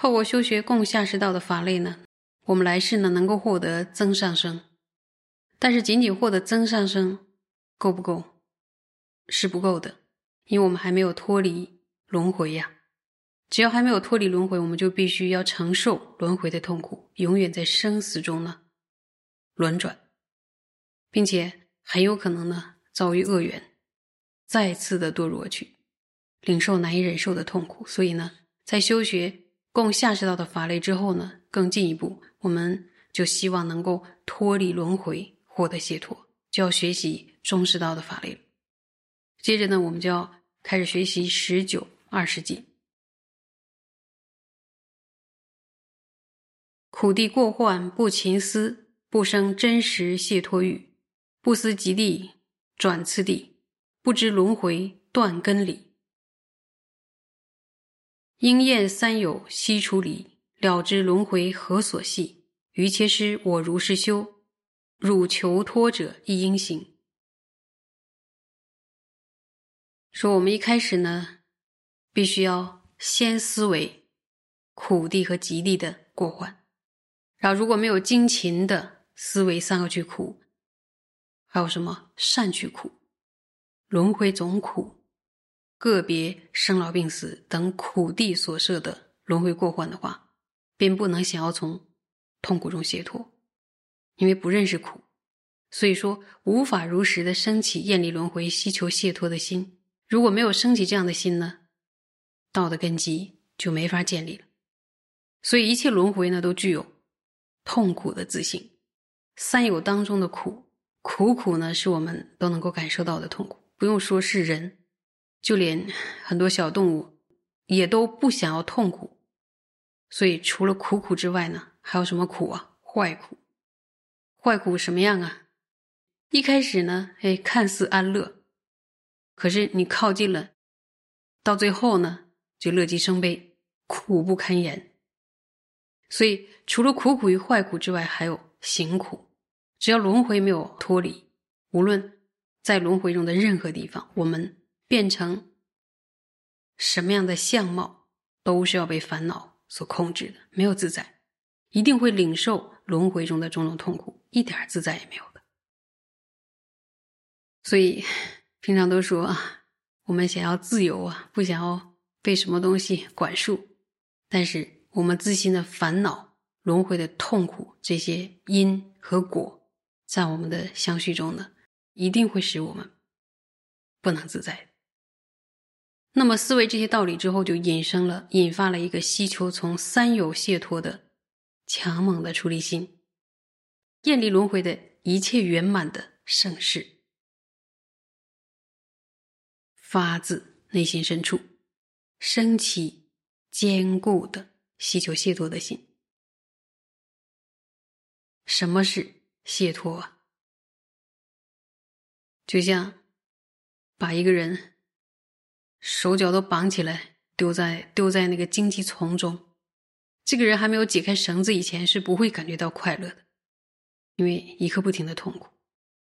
透过修学共下士道的法类呢，我们来世呢能够获得增上生，但是仅仅获得增上生够不够？是不够的，因为我们还没有脱离轮回呀。只要还没有脱离轮回，我们就必须要承受轮回的痛苦，永远在生死中呢轮转，并且很有可能呢遭遇恶缘，再次的堕落去，领受难以忍受的痛苦。所以呢，在修学。供下士道的法类之后呢，更进一步，我们就希望能够脱离轮回，获得解脱，就要学习中士道的法类。接着呢，我们就要开始学习十九、二十计。苦地过患不勤思，不生真实解脱欲，不思极地转次第，不知轮回断根理。应验三有悉出理，了知轮回何所系？于切师我如是修，汝求脱者亦应行。说我们一开始呢，必须要先思维苦地和极地的过患，然后如果没有精勤的思维三个去苦，还有什么善去苦，轮回总苦。个别生老病死等苦地所设的轮回过患的话，便不能想要从痛苦中解脱，因为不认识苦，所以说无法如实的升起厌离轮回、希求解脱的心。如果没有升起这样的心呢，道的根基就没法建立了。所以一切轮回呢，都具有痛苦的自性。三有当中的苦，苦苦呢，是我们都能够感受到的痛苦，不用说是人。就连很多小动物也都不想要痛苦，所以除了苦苦之外呢，还有什么苦啊？坏苦，坏苦什么样啊？一开始呢，哎，看似安乐，可是你靠近了，到最后呢，就乐极生悲，苦不堪言。所以除了苦苦与坏苦之外，还有行苦。只要轮回没有脱离，无论在轮回中的任何地方，我们。变成什么样的相貌，都是要被烦恼所控制的，没有自在，一定会领受轮回中的种种痛苦，一点自在也没有的。所以平常都说啊，我们想要自由啊，不想要被什么东西管束，但是我们自心的烦恼、轮回的痛苦，这些因和果，在我们的相续中呢，一定会使我们不能自在。那么思维这些道理之后，就引生了、引发了一个希求从三有解脱的强猛的出离心，厌离轮回的一切圆满的盛世，发自内心深处升起坚固的希求解脱的心。什么是解脱啊？就像把一个人。手脚都绑起来，丢在丢在那个荆棘丛中。这个人还没有解开绳子以前，是不会感觉到快乐的，因为一刻不停的痛苦。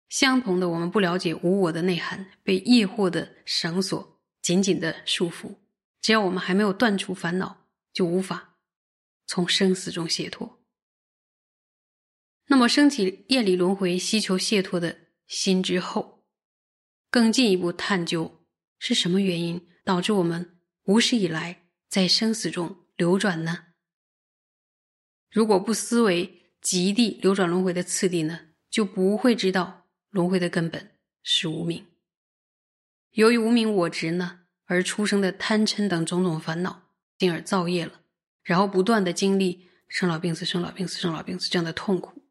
相同的，我们不了解无我的内涵，被业惑的绳索紧紧的束缚。只要我们还没有断除烦恼，就无法从生死中解脱。那么，升起业力轮回、希求解脱的心之后，更进一步探究。是什么原因导致我们无始以来在生死中流转呢？如果不思维极地流转轮回的次第呢，就不会知道轮回的根本是无名。由于无名我执呢，而出生的贪嗔等种种烦恼，进而造业了，然后不断的经历生老病死、生老病死、生老病死这样的痛苦，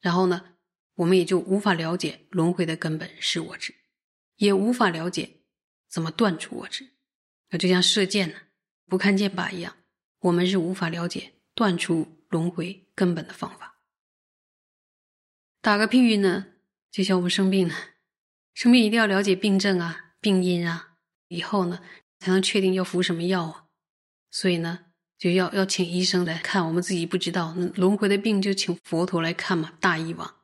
然后呢，我们也就无法了解轮回的根本是我执，也无法了解。怎么断除我执？那就像射箭呢，不看箭靶一样，我们是无法了解断除轮回根本的方法。打个譬喻呢，就像我们生病了，生病一定要了解病症啊、病因啊，以后呢才能确定要服什么药啊。所以呢，就要要请医生来看，我们自己不知道轮回的病，就请佛陀来看嘛，大医王。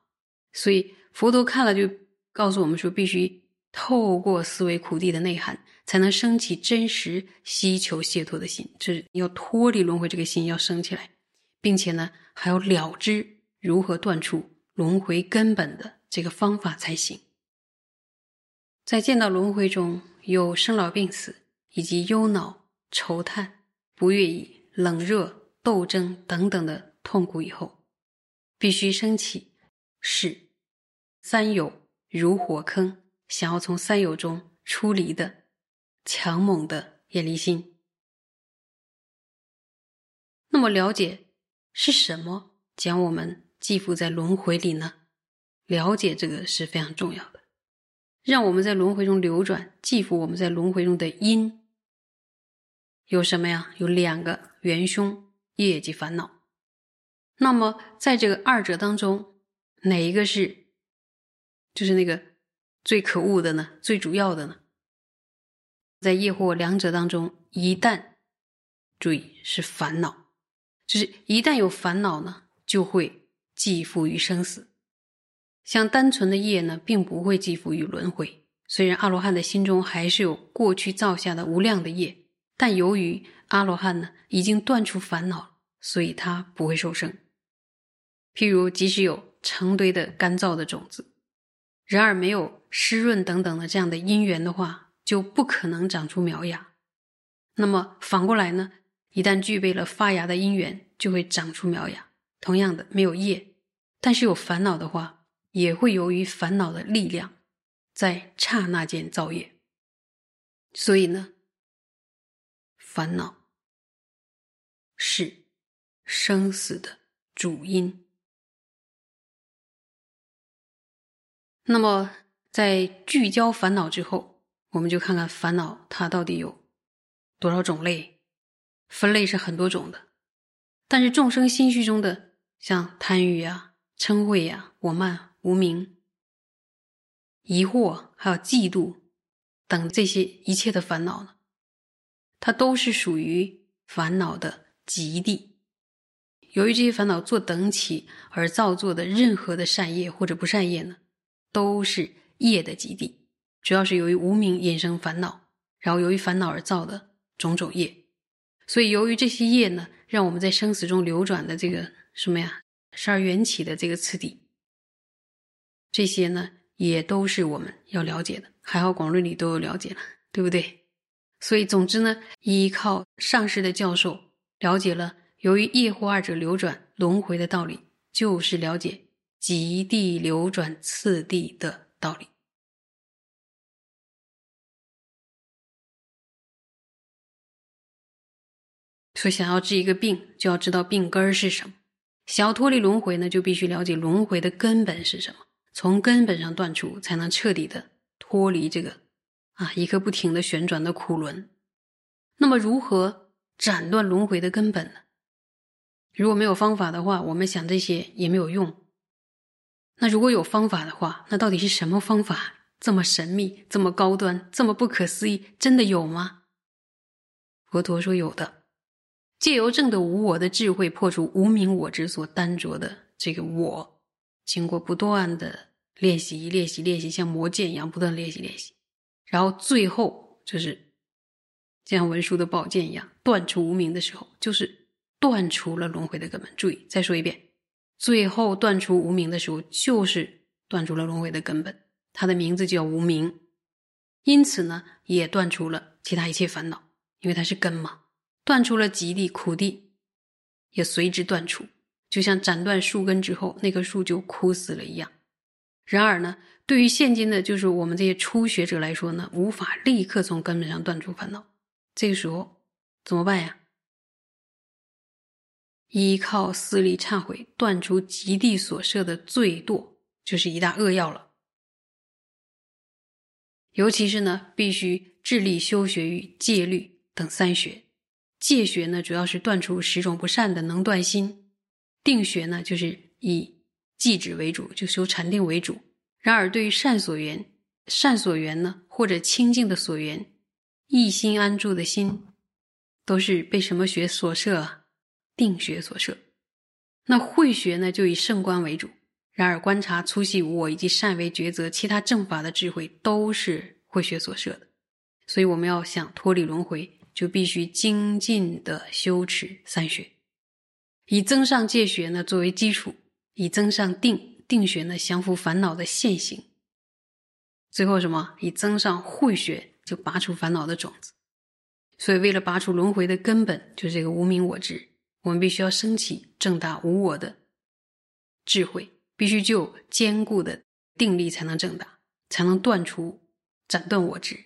所以佛陀看了就告诉我们说，必须。透过思维苦地的内涵，才能升起真实希求解脱的心，就是要脱离轮回这个心要升起来，并且呢还要了知如何断除轮回根本的这个方法才行。在见到轮回中有生老病死以及忧恼、愁叹、不悦意、冷热、斗争等等的痛苦以后，必须升起是三有如火坑，想要从三有中出离的。强猛的远离心。那么，了解是什么将我们寄附在轮回里呢？了解这个是非常重要的，让我们在轮回中流转，寄附我们在轮回中的因有什么呀？有两个元凶：业及烦恼。那么，在这个二者当中，哪一个是就是那个最可恶的呢？最主要的呢？在业或两者当中，一旦注意是烦恼，就是一旦有烦恼呢，就会寄附于生死。像单纯的业呢，并不会寄附于轮回。虽然阿罗汉的心中还是有过去造下的无量的业，但由于阿罗汉呢已经断除烦恼，所以他不会受生。譬如，即使有成堆的干燥的种子，然而没有湿润等等的这样的因缘的话。就不可能长出苗芽。那么反过来呢？一旦具备了发芽的因缘，就会长出苗芽。同样的，没有业，但是有烦恼的话，也会由于烦恼的力量，在刹那间造业。所以呢，烦恼是生死的主因。那么在聚焦烦恼之后。我们就看看烦恼它到底有多少种类，分类是很多种的。但是众生心绪中的像贪欲呀、嗔恚呀、我慢、无明、疑惑，还有嫉妒等这些一切的烦恼呢，它都是属于烦恼的极地。由于这些烦恼做等起而造作的任何的善业或者不善业呢，都是业的基地。主要是由于无名衍生烦恼，然后由于烦恼而造的种种业，所以由于这些业呢，让我们在生死中流转的这个什么呀，十二缘起的这个次第，这些呢也都是我们要了解的。还好广论里都有了解了，对不对？所以总之呢，依靠上师的教授，了解了由于业或二者流转轮回的道理，就是了解极地流转次第的道理。说想要治一个病，就要知道病根儿是什么；想要脱离轮回呢，就必须了解轮回的根本是什么，从根本上断除，才能彻底的脱离这个啊一个不停的旋转的苦轮。那么，如何斩断轮回的根本呢？如果没有方法的话，我们想这些也没有用。那如果有方法的话，那到底是什么方法？这么神秘，这么高端，这么不可思议，真的有吗？佛陀说有的。借由正的无我的智慧，破除无名我执所单着的这个我，经过不断的练习、练习、练习，像磨剑一样不断练习、练习，然后最后就是像文殊的宝剑一样断除无名的时候，就是断除了轮回的根本。注意，再说一遍，最后断除无名的时候，就是断除了轮回的根本。它的名字叫无名，因此呢，也断除了其他一切烦恼，因为它是根嘛。断除了极地苦地，也随之断除，就像斩断树根之后，那棵树就枯死了一样。然而呢，对于现今的，就是我们这些初学者来说呢，无法立刻从根本上断除烦恼。这个时候怎么办呀？依靠四力忏悔，断除极地所设的罪堕，就是一大恶药了。尤其是呢，必须致力修学于戒律等三学。戒学呢，主要是断除十种不善的能断心；定学呢，就是以寂止为主，就修禅定为主。然而，对于善所缘、善所缘呢，或者清净的所缘，一心安住的心，都是被什么学所摄啊？定学所设。那慧学呢，就以圣观为主。然而，观察粗细无我以及善为抉择其他正法的智慧，都是慧学所设的。所以我们要想脱离轮回，就必须精进的修持三学，以增上戒学呢作为基础，以增上定定学呢降服烦恼的现行。最后什么？以增上慧学，就拔除烦恼的种子。所以，为了拔除轮回的根本，就是这个无名我执，我们必须要升起正大无我的智慧，必须具有坚固的定力，才能正大，才能断除、斩断我执。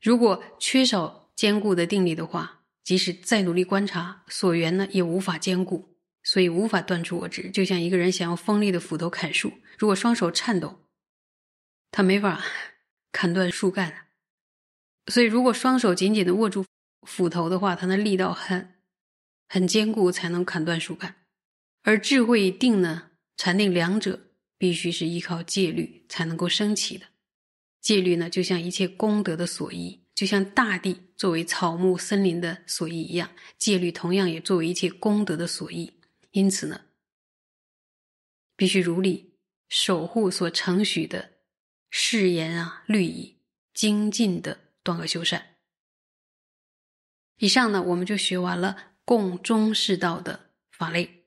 如果缺少坚固的定力的话，即使再努力观察所缘呢，也无法坚固，所以无法断除我执。就像一个人想要锋利的斧头砍树，如果双手颤抖，他没法砍断树干。所以，如果双手紧紧的握住斧头的话，他的力道很很坚固，才能砍断树干。而智慧定呢，禅定两者必须是依靠戒律才能够升起的。戒律呢，就像一切功德的所依，就像大地作为草木森林的所依一样，戒律同样也作为一切功德的所依。因此呢，必须如理守护所承许的誓言啊律仪，精进的。断恶修善。以上呢，我们就学完了共中世道的法类。